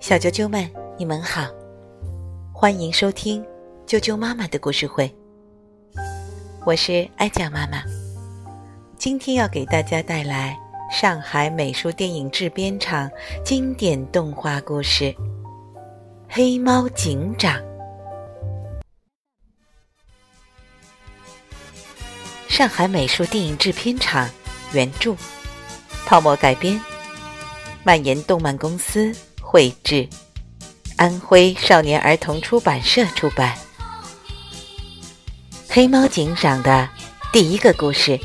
小啾啾们，你们好，欢迎收听啾啾妈妈的故事会。我是艾佳妈妈，今天要给大家带来上海美术电影制片厂经典动画故事《黑猫警长》。上海美术电影制片厂原著，泡沫改编，蔓延动漫公司。绘制，安徽少年儿童出版社出版。黑猫警长的第一个故事：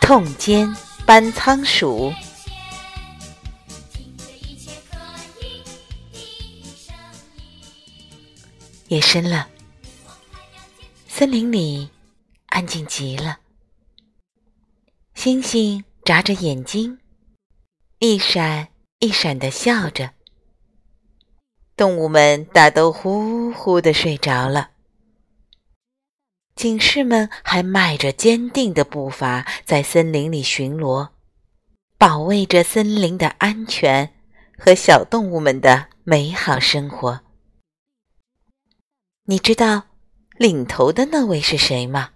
痛歼搬仓鼠。夜深了，森林里安静极了，星星眨着眼睛，一闪。一闪的笑着，动物们大都呼呼的睡着了。警士们还迈着坚定的步伐在森林里巡逻，保卫着森林的安全和小动物们的美好生活。你知道领头的那位是谁吗？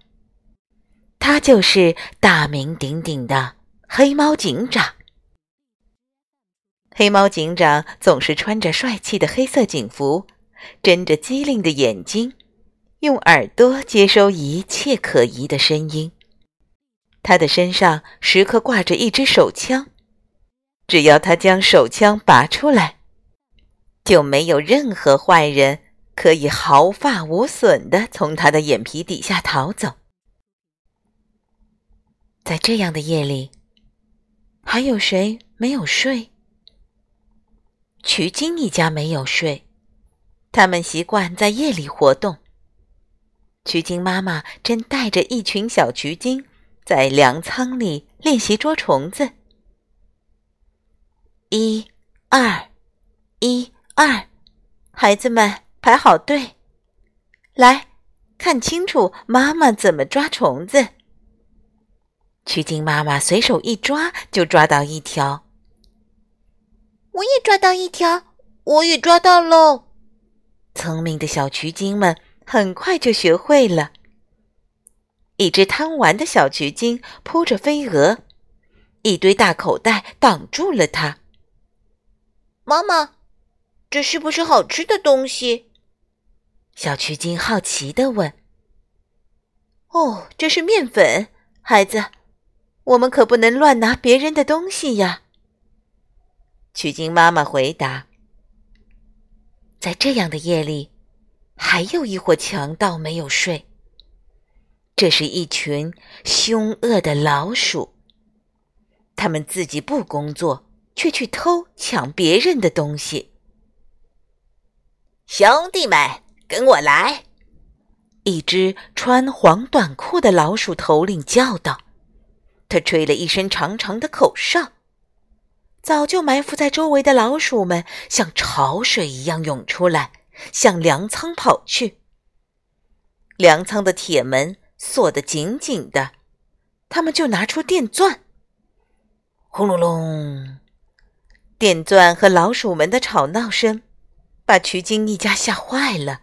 他就是大名鼎鼎的黑猫警长。黑猫警长总是穿着帅气的黑色警服，睁着机灵的眼睛，用耳朵接收一切可疑的声音。他的身上时刻挂着一支手枪，只要他将手枪拔出来，就没有任何坏人可以毫发无损地从他的眼皮底下逃走。在这样的夜里，还有谁没有睡？曲金一家没有睡，他们习惯在夜里活动。曲金妈妈正带着一群小橘精在粮仓里练习捉虫子。一、二、一、二，孩子们排好队，来看清楚妈妈怎么抓虫子。曲金妈妈随手一抓，就抓到一条。我也抓到一条，我也抓到喽！聪明的小橘精们很快就学会了。一只贪玩的小橘精扑着飞蛾，一堆大口袋挡住了它。妈妈，这是不是好吃的东西？小橘精好奇地问。哦，这是面粉，孩子，我们可不能乱拿别人的东西呀。曲金妈妈回答：“在这样的夜里，还有一伙强盗没有睡。这是一群凶恶的老鼠，他们自己不工作，却去偷抢别人的东西。兄弟们，跟我来！”一只穿黄短裤的老鼠头领叫道，他吹了一声长长的口哨。早就埋伏在周围的老鼠们像潮水一样涌出来，向粮仓跑去。粮仓的铁门锁得紧紧的，他们就拿出电钻，轰隆隆！电钻和老鼠们的吵闹声把曲金一家吓坏了。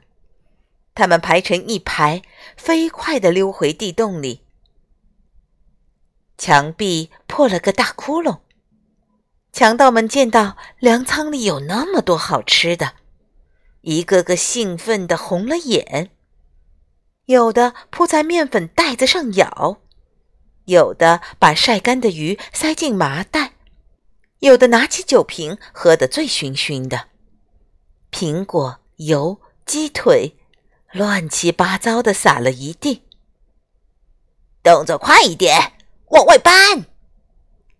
他们排成一排，飞快地溜回地洞里。墙壁破了个大窟窿。强盗们见到粮仓里有那么多好吃的，一个个兴奋地红了眼。有的扑在面粉袋子上咬，有的把晒干的鱼塞进麻袋，有的拿起酒瓶喝得醉醺醺的。苹果、油、鸡腿，乱七八糟的撒了一地。动作快一点，往外搬！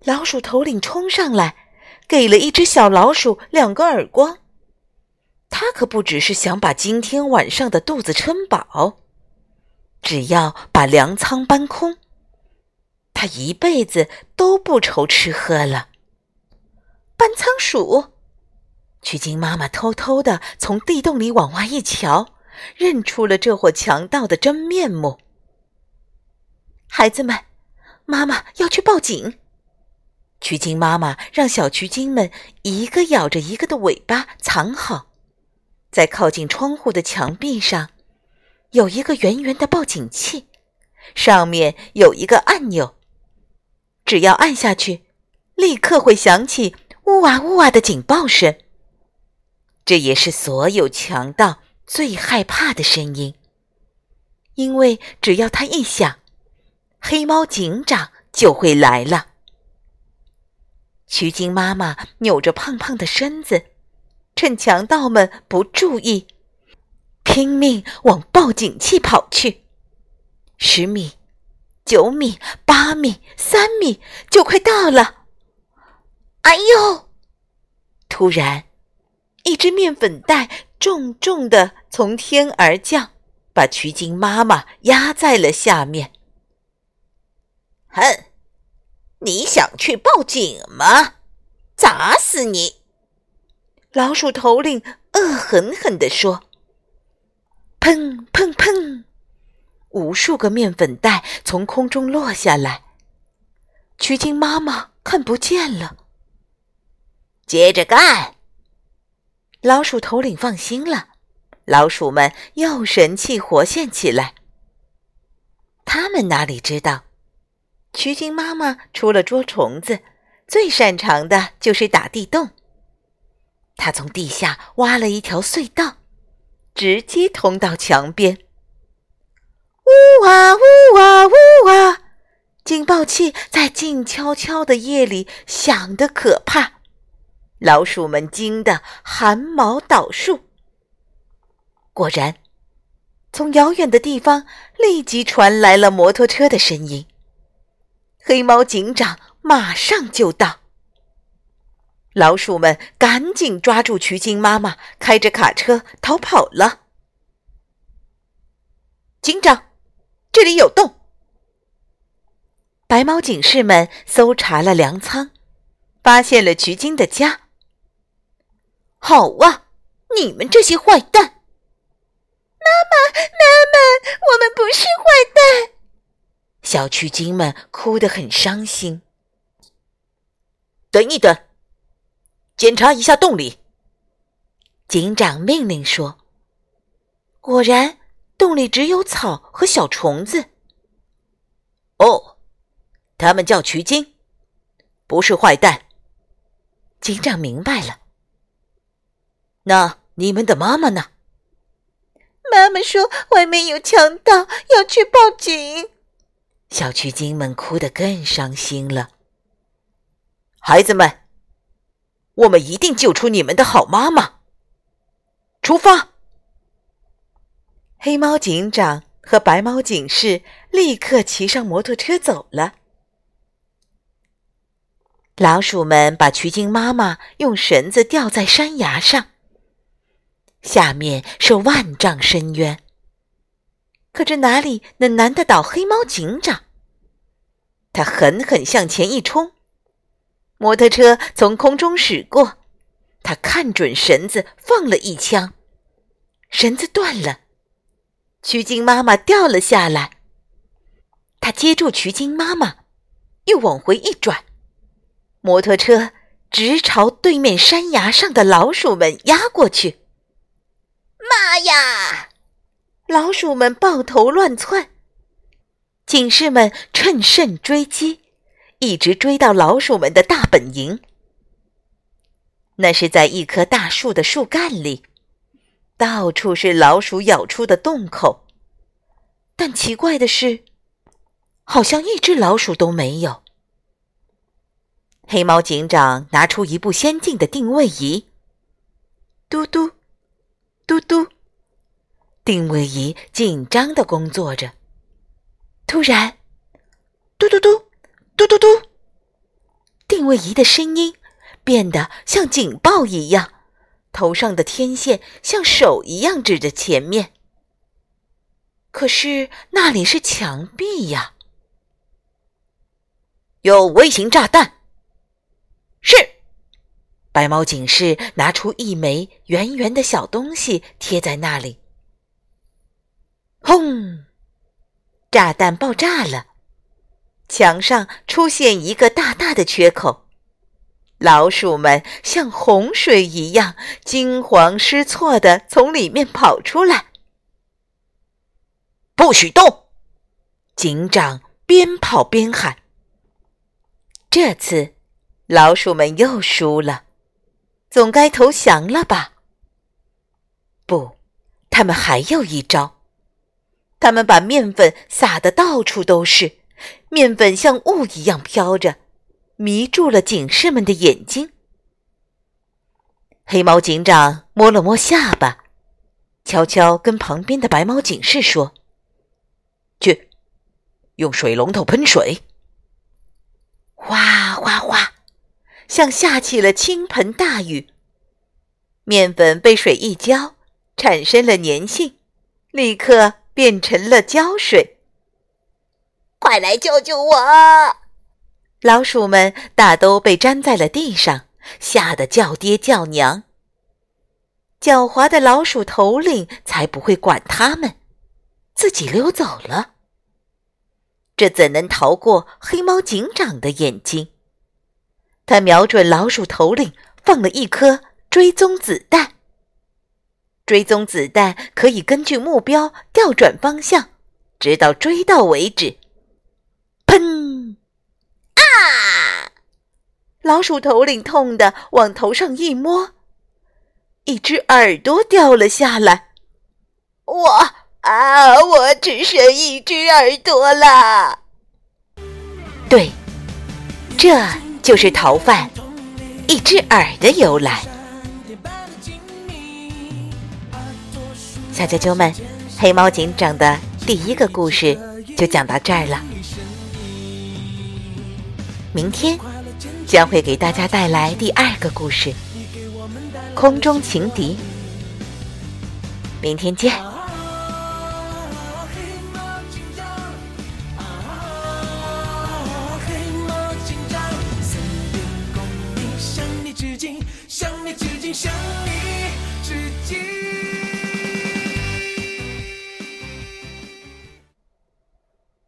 老鼠头领冲上来。给了一只小老鼠两个耳光，他可不只是想把今天晚上的肚子撑饱，只要把粮仓搬空，他一辈子都不愁吃喝了。搬仓鼠，曲靖妈妈偷偷的从地洞里往外一瞧，认出了这伙强盗的真面目。孩子们，妈妈要去报警。曲靖妈妈让小曲靖们一个咬着一个的尾巴藏好，在靠近窗户的墙壁上，有一个圆圆的报警器，上面有一个按钮，只要按下去，立刻会响起“呜哇呜哇”的警报声。这也是所有强盗最害怕的声音，因为只要它一响，黑猫警长就会来了。曲靖妈妈扭着胖胖的身子，趁强盗们不注意，拼命往报警器跑去。十米、九米、八米、三米，就快到了！哎呦！突然，一只面粉袋重重的从天而降，把曲靖妈妈压在了下面。哼！你想去报警吗？砸死你！老鼠头领恶狠狠地说：“砰砰砰！”无数个面粉袋从空中落下来。曲靖妈妈看不见了。接着干！老鼠头领放心了，老鼠们又神气活现起来。他们哪里知道？曲靖妈妈除了捉虫子，最擅长的就是打地洞。她从地下挖了一条隧道，直接通到墙边。呜哇呜哇呜哇！警报器在静悄悄的夜里响得可怕，老鼠们惊得汗毛倒竖。果然，从遥远的地方立即传来了摩托车的声音。黑猫警长马上就到，老鼠们赶紧抓住曲靖妈妈，开着卡车逃跑了。警长，这里有洞。白猫警士们搜查了粮仓，发现了曲靖的家。好啊，你们这些坏蛋！妈，妈妈，我们不是坏蛋。小曲精们哭得很伤心。等一等，检查一下洞里。警长命令说：“果然，洞里只有草和小虫子。”哦，他们叫渠精，不是坏蛋。警长明白了。那你们的妈妈呢？妈妈说外面有强盗，要去报警。小曲精们哭得更伤心了。孩子们，我们一定救出你们的好妈妈。出发！黑猫警长和白猫警士立刻骑上摩托车走了。老鼠们把曲靖妈妈用绳子吊在山崖上，下面是万丈深渊。可这哪里能难得倒黑猫警长？他狠狠向前一冲，摩托车从空中驶过，他看准绳子放了一枪，绳子断了，曲靖妈妈掉了下来。他接住曲靖妈妈，又往回一转，摩托车直朝对面山崖上的老鼠们压过去。妈呀！老鼠们抱头乱窜，警士们趁胜追击，一直追到老鼠们的大本营。那是在一棵大树的树干里，到处是老鼠咬出的洞口。但奇怪的是，好像一只老鼠都没有。黑猫警长拿出一部先进的定位仪，嘟嘟，定位仪紧张的工作着，突然，嘟嘟嘟，嘟嘟嘟，定位仪的声音变得像警报一样，头上的天线像手一样指着前面。可是那里是墙壁呀！有微型炸弹。是，白猫警士拿出一枚圆圆的小东西贴在那里。轰！炸弹爆炸了，墙上出现一个大大的缺口。老鼠们像洪水一样惊慌失措地从里面跑出来。不许动！警长边跑边喊。这次，老鼠们又输了，总该投降了吧？不，他们还有一招。他们把面粉撒得到处都是，面粉像雾一样飘着，迷住了警士们的眼睛。黑猫警长摸了摸下巴，悄悄跟旁边的白猫警士说：“去，用水龙头喷水。”哗哗哗，像下起了倾盆大雨。面粉被水一浇，产生了粘性，立刻变成了胶水。快来救救我！老鼠们大都被粘在了地上，吓得叫爹叫娘。狡猾的老鼠头领才不会管他们，自己溜走了。这怎能逃过黑猫警长的眼睛？他瞄准老鼠头领，放了一颗追踪子弹。追踪子弹可以根据目标调转方向，直到追到为止。砰！啊！老鼠头领痛得往头上一摸，一只耳朵掉了下来。我。啊！我只剩一只耳朵了。对，这就是逃犯一只耳的由来。小啾啾们，黑猫警长的第一个故事就讲到这儿了。明天将会给大家带来第二个故事——空中情敌。明天见。